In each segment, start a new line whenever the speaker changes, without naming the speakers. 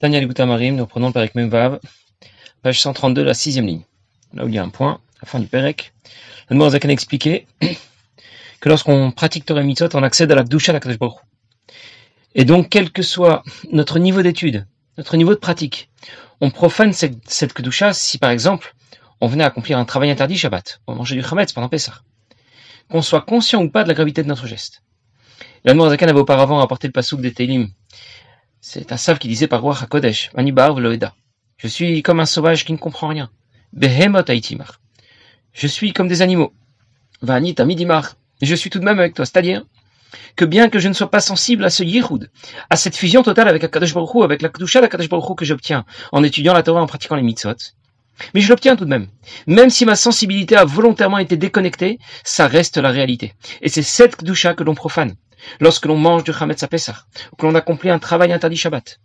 Daniel Marim, nous reprenons le Perek Memvav, page 132, la sixième ligne. Là où il y a un point, la fin du Perek. Le Mourazakan a expliqué que lorsqu'on pratique Torah Mitzot, on accède à la Kdusha, la Baruch. Et donc, quel que soit notre niveau d'étude, notre niveau de pratique, on profane cette, cette si, par exemple, on venait accomplir un travail interdit Shabbat, on mangeait du Chametz pendant Pessah. Qu'on soit conscient ou pas de la gravité de notre geste. L'Anmour avait auparavant rapporté le pasouk des Télim, c'est un sav qui disait par Ruach HaKodesh, Loeda. Je suis comme un sauvage qui ne comprend rien. Behemot Aitimar. Je suis comme des animaux. Vani Tamidimar. Je suis tout de même avec toi. C'est-à-dire que bien que je ne sois pas sensible à ce yiroud, à cette fusion totale avec Akadosh Baruch avec la Kedusha d'Akadosh Baruch que j'obtiens en étudiant la Torah, en pratiquant les mitzvot, mais je l'obtiens tout de même. Même si ma sensibilité a volontairement été déconnectée, ça reste la réalité. Et c'est cette Kedusha que l'on profane lorsque l'on mange du Chametz à ou que l'on accomplit un travail interdit Shabbat.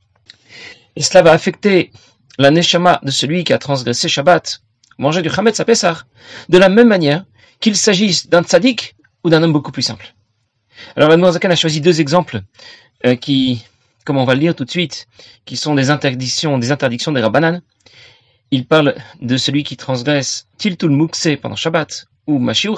Et cela va affecter la Neshama de celui qui a transgressé Shabbat, manger du Chametz à de la même manière qu'il s'agisse d'un tzaddik ou d'un homme beaucoup plus simple. Alors, Van Zakan a choisi deux exemples euh, qui, comme on va le lire tout de suite, qui sont des interdictions, des interdictions des Rabbanan. Il parle de celui qui transgresse Tiltul Mukse pendant Shabbat ou Mashiach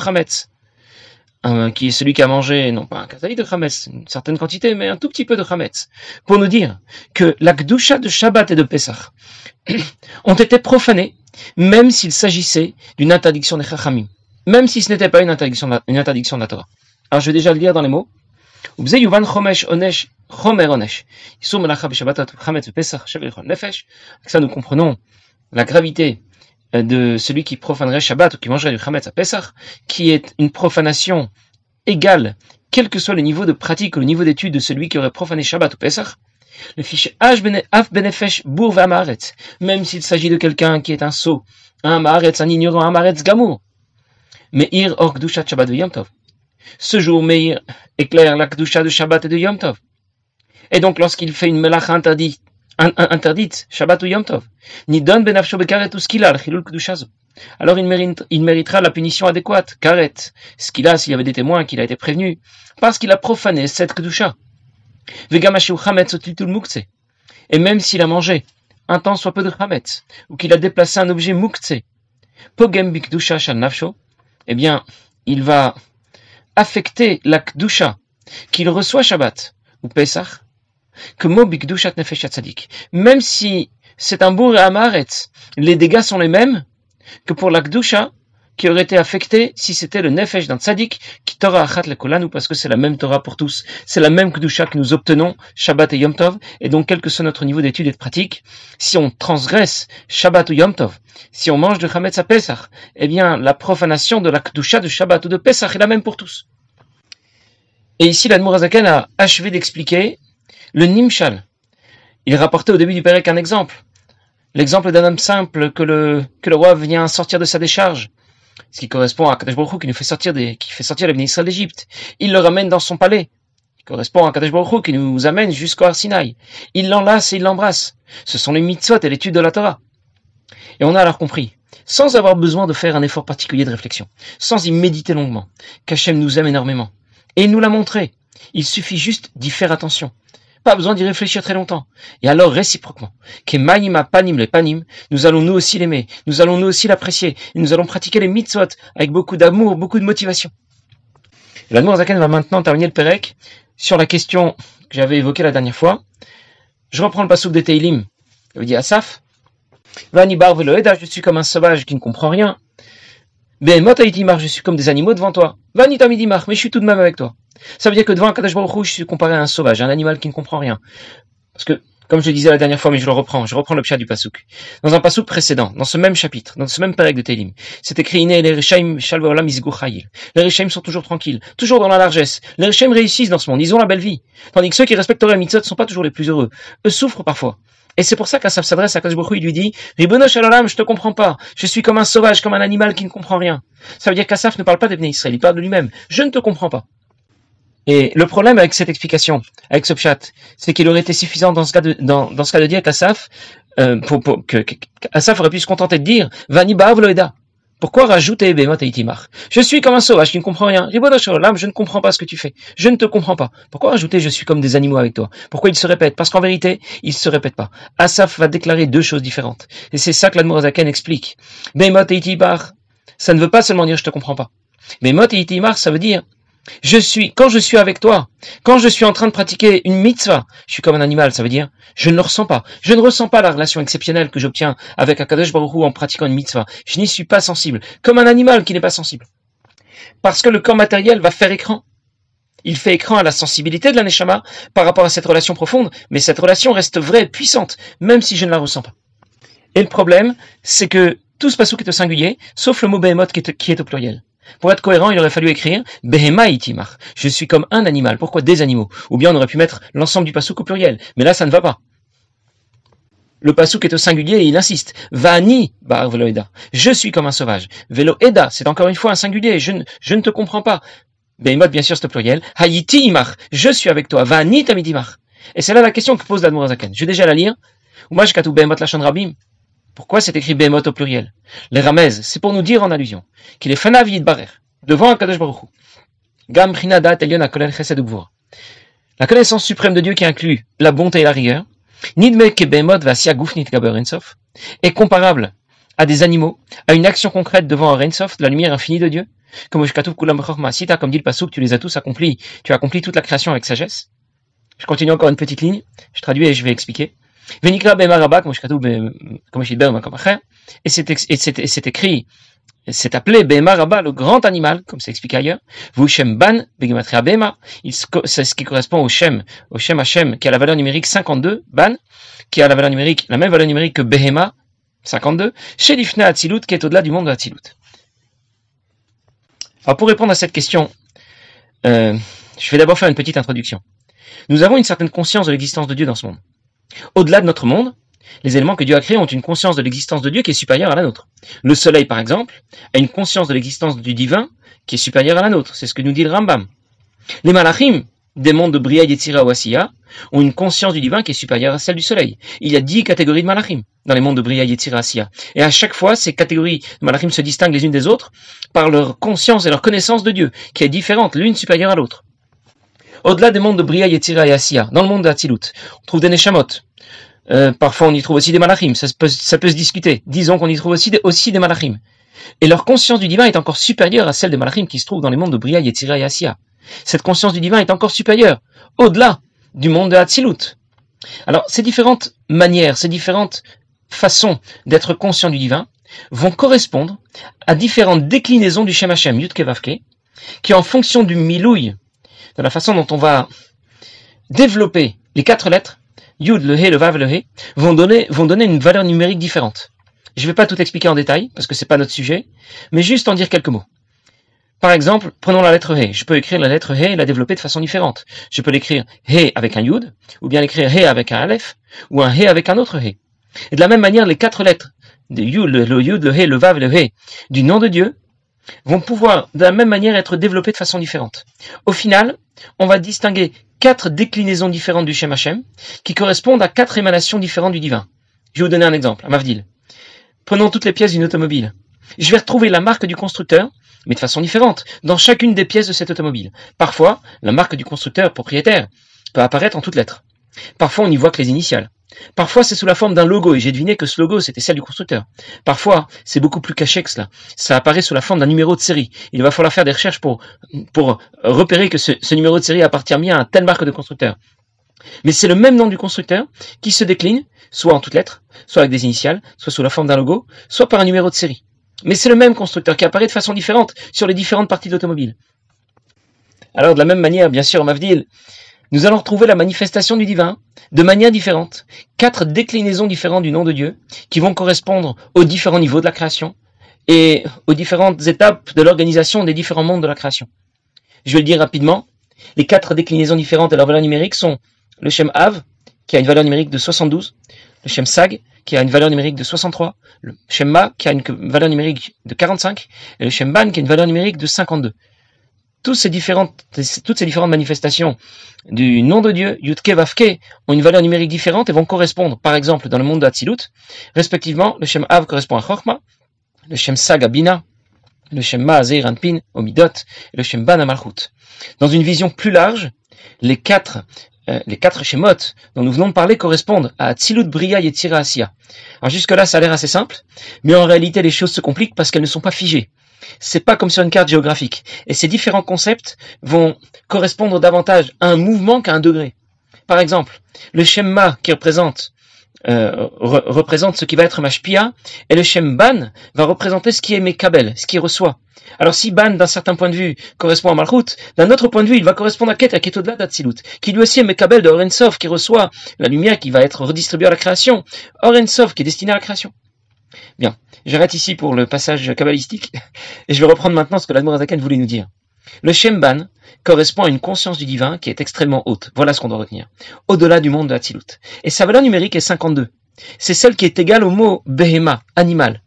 Chametz, qui est celui qui a mangé, non pas un kazali de Chametz, une certaine quantité, mais un tout petit peu de Chametz, pour nous dire que la Gdusha de Shabbat et de Pesach ont été profanés, même s'il s'agissait d'une interdiction des Chachamim, même si ce n'était pas une interdiction, de, une interdiction de la Torah. Alors je vais déjà le lire dans les mots. Ça nous comprenons la gravité de celui qui profanerait Shabbat ou qui mangerait du Chametz à Pesach, qui est une profanation égale, quel que soit le niveau de pratique ou le niveau d'étude de celui qui aurait profané Shabbat ou Pesach, le fiche Af Benefesh Bourv même s'il s'agit de quelqu'un qui est un sot, un Maaretz, un ignorant, un Maaretz Gamour. Meir Or Kdushat Shabbat de Yom Tov. Ce jour, Meir éclaire la Kdusha de Shabbat et de Yom Tov. Et donc, lorsqu'il fait une melacha interdite, interdite, Shabbat ou Yom Tov. Alors il, mérite, il méritera la punition adéquate, karet, skila s'il y avait des témoins qu'il a été prévenu, parce qu'il a profané cette kedusha. Et même s'il a mangé un temps soit peu de chametz, ou qu'il a déplacé un objet mukse, pogem bikdusha shal nafsho, eh bien, il va affecter la kedusha qu'il reçoit Shabbat ou Pesach, que Même si c'est un bourg et amaretz, les dégâts sont les mêmes que pour la Kdusha qui aurait été affecté si c'était le nefesh d'un tzaddik qui Torah achat le ou parce que c'est la même Torah pour tous. C'est la même Kdusha que nous obtenons Shabbat et Yom Tov. Et donc, quel que soit notre niveau d'étude et de pratique, si on transgresse Shabbat ou Yom Tov, si on mange de Chametz à Pesach, eh bien, la profanation de la Kdusha de Shabbat ou de Pesach est la même pour tous. Et ici, l'Admorazaken a achevé d'expliquer le Nimshal, il rapportait au début du Pérec un exemple. L'exemple d'un homme simple que le, que roi vient sortir de sa décharge. Ce qui correspond à Kadesh Baruch qui nous fait sortir des, qui les d'Égypte. Il le ramène dans son palais. Il correspond à Kadesh Baruch qui nous amène jusqu'au Arsinaï. Il l'enlace et il l'embrasse. Ce sont les mitzvot et l'étude de la Torah. Et on a alors compris, sans avoir besoin de faire un effort particulier de réflexion, sans y méditer longuement, qu'Hachem nous aime énormément. Et il nous l'a montré. Il suffit juste d'y faire attention pas besoin d'y réfléchir très longtemps. Et alors, réciproquement, manim panim les panim, nous allons nous aussi l'aimer, nous allons nous aussi l'apprécier, et nous allons pratiquer les mitzvot avec beaucoup d'amour, beaucoup de motivation. La Zaken va maintenant terminer le Perek sur la question que j'avais évoquée la dernière fois. Je reprends le pasouk de Teilim. Il dit Asaf, Vani bar je suis comme un sauvage qui ne comprend rien. Ben, moi, je suis comme des animaux devant toi. Vani tamidimar, mais je suis tout de même avec toi. Ça veut dire que devant un Kadosh Baruch je suis comparé à un sauvage, un animal qui ne comprend rien. Parce que, comme je le disais la dernière fois, mais je le reprends, je reprends le du Pasuk. Dans un Pasuk précédent, dans ce même chapitre, dans ce même parec de Télim, c'est écrit les Rechaim Shalvaolam Les Rechaim sont toujours tranquilles, toujours dans la largesse. Les Rechaim réussissent dans ce monde, ils ont la belle vie. Tandis que ceux qui respectent Torah Mitzot ne sont pas toujours les plus heureux. Eux souffrent parfois. Et c'est pour ça qu'Asaf s'adresse à Baruch il lui dit, Ribono Shalom, je te comprends pas. Je suis comme un sauvage, comme un animal qui ne comprend rien. Ça veut dire qu'Asaf ne parle pas d'Ebné Israël, il parle de lui-même. Je ne te comprends pas. Et le problème avec cette explication, avec ce chat, c'est qu'il aurait été suffisant dans ce cas de, dire qu'Asaf, euh, pour, que, aurait pu se contenter de dire Vani Loeda. Pourquoi rajouter Behemot et Itimar? Je suis comme un sauvage qui ne comprend rien. je ne comprends pas ce que tu fais. Je ne te comprends pas. Pourquoi rajouter je suis comme des animaux avec toi? Pourquoi il se répète? Parce qu'en vérité, il se répète pas. Asaf va déclarer deux choses différentes. Et c'est ça que l'Admorazaken explique. Behemot et Itimar, ça ne veut pas seulement dire je te comprends pas. Behemot et Itimar, ça veut dire je suis, quand je suis avec toi, quand je suis en train de pratiquer une mitzvah, je suis comme un animal, ça veut dire, je ne le ressens pas. Je ne ressens pas la relation exceptionnelle que j'obtiens avec Akadosh Baruch en pratiquant une mitzvah. Je n'y suis pas sensible. Comme un animal qui n'est pas sensible. Parce que le corps matériel va faire écran. Il fait écran à la sensibilité de la Neshama par rapport à cette relation profonde, mais cette relation reste vraie et puissante, même si je ne la ressens pas. Et le problème, c'est que tout ce passage est au singulier, sauf le mot behemoth qui est au pluriel. Pour être cohérent, il aurait fallu écrire Behema itimar. Je suis comme un animal. Pourquoi des animaux? Ou bien on aurait pu mettre l'ensemble du pasouk au pluriel. Mais là, ça ne va pas. Le pasouk est au singulier et il insiste. Vani bar velo eda. Je suis comme un sauvage. Velo eda, c'est encore une fois un singulier. Je ne, je ne te comprends pas. Behemot, bien sûr, c'est au pluriel. Je suis avec toi. Vani tamidimar. Et c'est là la question que pose l'Admorazaken. Je vais déjà la lire. Ou moi, lachon rabim. Pourquoi c'est écrit Behemoth au pluriel Les Ramez, c'est pour nous dire en allusion qu'il est Fanav Barer, devant un Kadosh Baruch Gam Chesed La connaissance suprême de Dieu qui inclut la bonté et la rigueur, Nidme ke Behemoth Vasia Gufnit est comparable à des animaux, à une action concrète devant un Rensof, de la lumière infinie de Dieu, comme comme dit le Pasuk, tu les as tous accomplis, tu as accompli toute la création avec sagesse. Je continue encore une petite ligne, je traduis et je vais expliquer. Et c'est écrit, c'est appelé Bema le grand animal, comme c'est expliqué ailleurs. Vushem Ban, Begematria Bema, c'est ce qui correspond au Shem, au Shem Hashem, qui a la valeur numérique 52, Ban, qui a la valeur numérique, la même valeur numérique que Behema, 52, chez l'Ifna Atzilut, qui est au-delà du monde de Atzilut. Alors pour répondre à cette question, euh, je vais d'abord faire une petite introduction. Nous avons une certaine conscience de l'existence de Dieu dans ce monde. Au-delà de notre monde, les éléments que Dieu a créés ont une conscience de l'existence de Dieu qui est supérieure à la nôtre. Le soleil, par exemple, a une conscience de l'existence du divin qui est supérieure à la nôtre. C'est ce que nous dit le Rambam. Les malachim, des mondes de Bria, Yetzira ou Asiya, ont une conscience du divin qui est supérieure à celle du soleil. Il y a dix catégories de malachim dans les mondes de Bria, Yetzira, Asiya. Et à chaque fois, ces catégories de malachim se distinguent les unes des autres par leur conscience et leur connaissance de Dieu, qui est différente, l'une supérieure à l'autre. Au-delà des mondes de Bria, Yetzira et Asiya, dans le monde d'Atilut, on trouve des Neshamot. Euh, parfois, on y trouve aussi des Malachim. Ça peut, se discuter. Disons qu'on y trouve aussi des, Malachim. Et leur conscience du divin est encore supérieure à celle des Malachim qui se trouvent dans les mondes de Bria, Yetzira et Asiya. Cette conscience du divin est encore supérieure, au-delà du monde de Hatzilut. Alors, ces différentes manières, ces différentes façons d'être conscient du divin vont correspondre à différentes déclinaisons du Shem Hashem, qui en fonction du milouï de la façon dont on va développer les quatre lettres, Yud, le He, le Vav, le He, vont donner, vont donner une valeur numérique différente. Je ne vais pas tout expliquer en détail, parce que c'est pas notre sujet, mais juste en dire quelques mots. Par exemple, prenons la lettre He. Je peux écrire la lettre He et la développer de façon différente. Je peux l'écrire He avec un Yud, ou bien l'écrire He avec un Aleph, ou un He avec un autre He. Et de la même manière, les quatre lettres, Yud, le, le Yud, le He, le Vav, le He, du nom de Dieu, vont pouvoir de la même manière être développées de façon différente. Au final, on va distinguer quatre déclinaisons différentes du Shem Hashem qui correspondent à quatre émanations différentes du divin. Je vais vous donner un exemple, un Mavdil. Prenons toutes les pièces d'une automobile. Je vais retrouver la marque du constructeur, mais de façon différente, dans chacune des pièces de cette automobile. Parfois, la marque du constructeur propriétaire peut apparaître en toutes lettres. Parfois, on n'y voit que les initiales. Parfois, c'est sous la forme d'un logo, et j'ai deviné que ce logo, c'était celle du constructeur. Parfois, c'est beaucoup plus caché que cela. Ça apparaît sous la forme d'un numéro de série. Il va falloir faire des recherches pour, repérer que ce, numéro de série appartient bien à telle marque de constructeur. Mais c'est le même nom du constructeur qui se décline, soit en toutes lettres, soit avec des initiales, soit sous la forme d'un logo, soit par un numéro de série. Mais c'est le même constructeur qui apparaît de façon différente sur les différentes parties de l'automobile. Alors, de la même manière, bien sûr, Mavdil, nous allons retrouver la manifestation du divin de manière différente. Quatre déclinaisons différentes du nom de Dieu qui vont correspondre aux différents niveaux de la création et aux différentes étapes de l'organisation des différents mondes de la création. Je vais le dire rapidement. Les quatre déclinaisons différentes de leur valeur numérique sont le Shem Av, qui a une valeur numérique de 72, le Shem Sag, qui a une valeur numérique de 63, le Shem Ma, qui a une valeur numérique de 45, et le Shem Ban, qui a une valeur numérique de 52 toutes ces différentes, manifestations du nom de Dieu, Yudke Vavke, ont une valeur numérique différente et vont correspondre, par exemple, dans le monde d'Atsilut, respectivement, le Shem Av correspond à Chorma, le Shem Sagabina, le Shem Maazer Anpin, Omidot, et le Shem Ban Amalchut. Dans une vision plus large, les quatre euh, les quatre Shemot dont nous venons de parler correspondent à Tzilut Bria et Tzira Asiya. Alors jusque-là, ça a l'air assez simple, mais en réalité, les choses se compliquent parce qu'elles ne sont pas figées. C'est pas comme sur une carte géographique. Et ces différents concepts vont correspondre davantage à un mouvement qu'à un degré. Par exemple, le Shemma qui représente euh, représente ce qui va être Mashpia, et le Shem Ban va représenter ce qui est Mekabel, ce qui reçoit. Alors si Ban, d'un certain point de vue, correspond à Malchut, d'un autre point de vue, il va correspondre à Ket, qui au-delà d'Atsilut, qui lui aussi est Mekabel de Orensov, qui reçoit la lumière qui va être redistribuée à la création, Orensov, qui est destiné à la création. Bien, j'arrête ici pour le passage kabbalistique, et je vais reprendre maintenant ce que l'Admorazaken voulait nous dire. Le Shemban correspond à une conscience du divin qui est extrêmement haute. Voilà ce qu'on doit retenir. Au-delà du monde de Hatzilut. Et sa valeur numérique est 52. C'est celle qui est égale au mot behema, animal.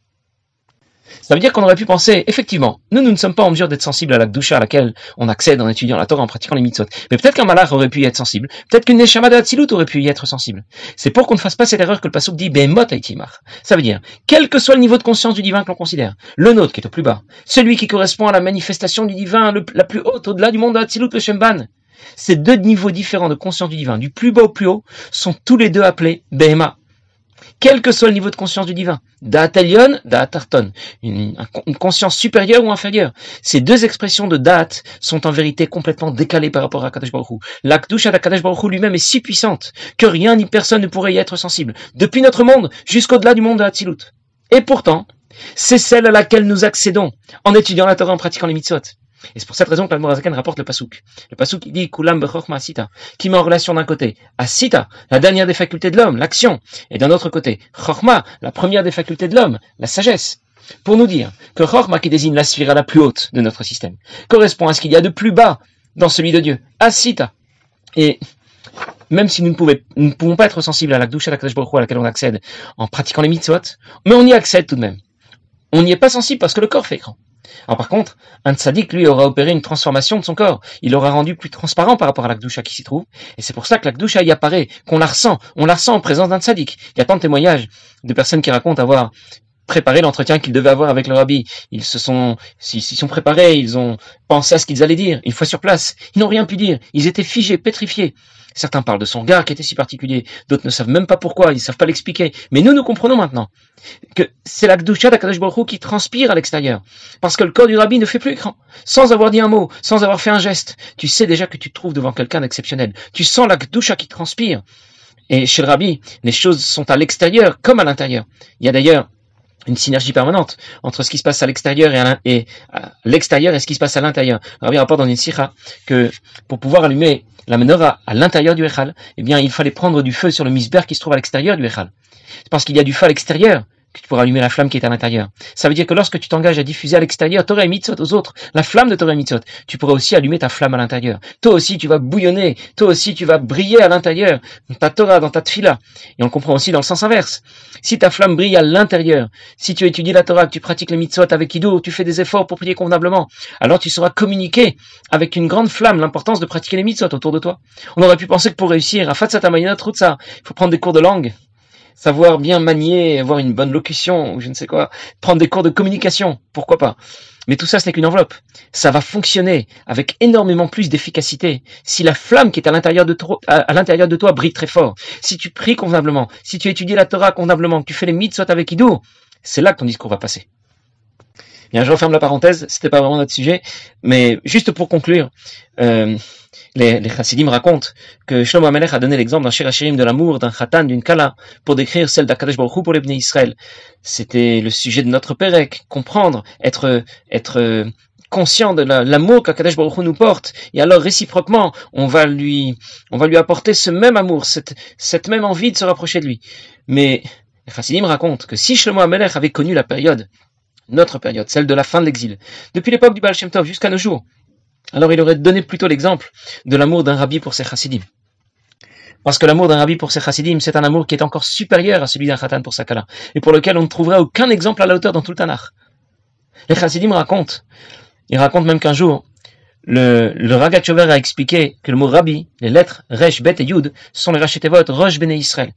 Ça veut dire qu'on aurait pu penser, effectivement, nous, nous ne sommes pas en mesure d'être sensibles à la doucha à laquelle on accède en étudiant la Torah, en pratiquant les mitzvot. Mais peut-être qu'un malach aurait pu y être sensible. Peut-être qu'une neshama de aurait pu y être sensible. C'est pour qu'on ne fasse pas cette erreur que le pasuk dit behemot aitimar. Ça veut dire, quel que soit le niveau de conscience du divin que l'on considère, le nôtre qui est au plus bas, celui qui correspond à la manifestation du divin la plus haute, au-delà du monde de le Shemban, ces deux niveaux différents de conscience du divin, du plus bas au plus haut, sont tous les deux appelés Behema quel que soit le niveau de conscience du divin. Da'atelion, da'atarton. Une, une conscience supérieure ou inférieure. Ces deux expressions de da'at sont en vérité complètement décalées par rapport à Kadesh Baruch Hu. L'akdusha d'Akadosh Baruch lui-même est si puissante que rien ni personne ne pourrait y être sensible. Depuis notre monde jusqu'au-delà du monde de Hatzilut. Et pourtant, c'est celle à laquelle nous accédons en étudiant la Torah, en pratiquant les mitzvot. Et c'est pour cette raison que l'Almorazakan rapporte le pasouk. Le pasouk, il dit Kulam bechokma sita, qui met en relation d'un côté asita, la dernière des facultés de l'homme, l'action, et d'un autre côté chokma, la première des facultés de l'homme, la sagesse. Pour nous dire que chokma, qui désigne la sphère la plus haute de notre système, correspond à ce qu'il y a de plus bas dans celui de Dieu, asita. Et même si nous ne, pouvons pas être sensibles à la douche à à laquelle on accède en pratiquant les mitzvot, mais on y accède tout de même. On n'y est pas sensible parce que le corps fait écran. Alors par contre, un tzaddik, lui, aura opéré une transformation de son corps. Il l'aura rendu plus transparent par rapport à l'akdoucha qui s'y trouve. Et c'est pour ça que l'akdoucha y apparaît, qu'on la ressent. On la ressent en présence d'un tzaddik. Il y a tant de témoignages de personnes qui racontent avoir préparé l'entretien qu'ils devaient avoir avec le rabbi. Ils se sont, s'ils sont préparés, ils ont pensé à ce qu'ils allaient dire. Une fois sur place, ils n'ont rien pu dire. Ils étaient figés, pétrifiés. Certains parlent de son regard qui était si particulier, d'autres ne savent même pas pourquoi, ils ne savent pas l'expliquer. Mais nous, nous comprenons maintenant que c'est la Gdusha d'Akadosh Baruch qui transpire à l'extérieur. Parce que le corps du rabbi ne fait plus écran. Sans avoir dit un mot, sans avoir fait un geste, tu sais déjà que tu te trouves devant quelqu'un d'exceptionnel. Tu sens la Gdusha qui transpire. Et chez le rabbi, les choses sont à l'extérieur comme à l'intérieur. Il y a d'ailleurs une synergie permanente entre ce qui se passe à l'extérieur et à l'extérieur et ce qui se passe à l'intérieur. Rabbi rapporte dans une sikha que pour pouvoir allumer la menorah à l'intérieur du Echal, eh bien, il fallait prendre du feu sur le misber qui se trouve à l'extérieur du Echal. C'est parce qu'il y a du feu à l'extérieur que tu pourras allumer la flamme qui est à l'intérieur. Ça veut dire que lorsque tu t'engages à diffuser à l'extérieur Torah et Mitzot aux autres, la flamme de Torah et Mitzot, tu pourras aussi allumer ta flamme à l'intérieur. Toi aussi, tu vas bouillonner. Toi aussi, tu vas briller à l'intérieur. Ta Torah, dans ta tfila. Et on comprend aussi dans le sens inverse. Si ta flamme brille à l'intérieur, si tu étudies la Torah, que tu pratiques les Mitzot avec Ido, tu fais des efforts pour prier convenablement, alors tu sauras communiquer avec une grande flamme l'importance de pratiquer les Mitzot autour de toi. On aurait pu penser que pour réussir à Fatsatamayana ça, il faut prendre des cours de langue savoir bien manier, avoir une bonne locution, ou je ne sais quoi, prendre des cours de communication, pourquoi pas. Mais tout ça, ce n'est qu'une enveloppe. Ça va fonctionner avec énormément plus d'efficacité si la flamme qui est à l'intérieur de, toi, à, de toi brille très fort. Si tu pries convenablement, si tu étudies la Torah convenablement, que tu fais les mitzvot avec Ido, c'est là que ton discours va passer. Bien, je referme la parenthèse, c'était pas vraiment notre sujet, mais juste pour conclure, euh, les, les chassidim racontent que Shlomo Amelech a donné l'exemple d'un shirim de l'amour, d'un khatan, d'une kala, pour décrire celle d'Akadosh Baruch pour les Israël. C'était le sujet de notre Pérec, comprendre, être, être conscient de l'amour qu'Akadosh Baruch nous porte, et alors réciproquement, on va lui, on va lui apporter ce même amour, cette, cette même envie de se rapprocher de lui. Mais les chassidim racontent que si Shlomo Amelech avait connu la période, notre période, celle de la fin de l'exil, depuis l'époque du Baal Shem Tov jusqu'à nos jours, alors il aurait donné plutôt l'exemple de l'amour d'un rabbi pour ses chassidim. Parce que l'amour d'un rabbi pour ses chassidim, c'est un amour qui est encore supérieur à celui d'un khatan pour sa kala, et pour lequel on ne trouverait aucun exemple à la hauteur dans tout le Tanakh. Les chassidim racontent, ils racontent même qu'un jour, le, le a expliqué que le mot rabbi, les lettres Resh, Bet et Yud, sont les Rachetevot, Rosh Bene Israël.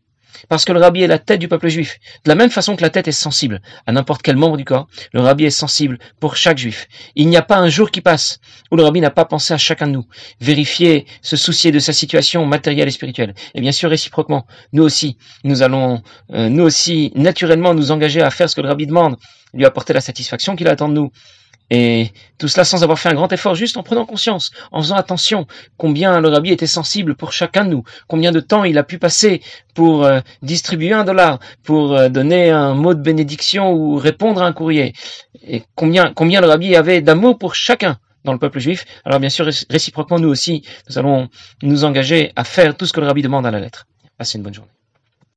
Parce que le rabbi est la tête du peuple juif. De la même façon que la tête est sensible à n'importe quel membre du corps, le rabbi est sensible pour chaque juif. Il n'y a pas un jour qui passe où le rabbi n'a pas pensé à chacun de nous, vérifier, se soucier de sa situation matérielle et spirituelle. Et bien sûr, réciproquement, nous aussi, nous allons, euh, nous aussi, naturellement, nous engager à faire ce que le rabbi demande, lui apporter la satisfaction qu'il attend de nous. Et tout cela sans avoir fait un grand effort, juste en prenant conscience, en faisant attention combien le rabbi était sensible pour chacun de nous, combien de temps il a pu passer pour euh, distribuer un dollar, pour euh, donner un mot de bénédiction ou répondre à un courrier, et combien, combien le rabbi avait d'amour pour chacun dans le peuple juif. Alors bien sûr, réciproquement, nous aussi, nous allons nous engager à faire tout ce que le rabbi demande à la lettre. Passez une bonne journée.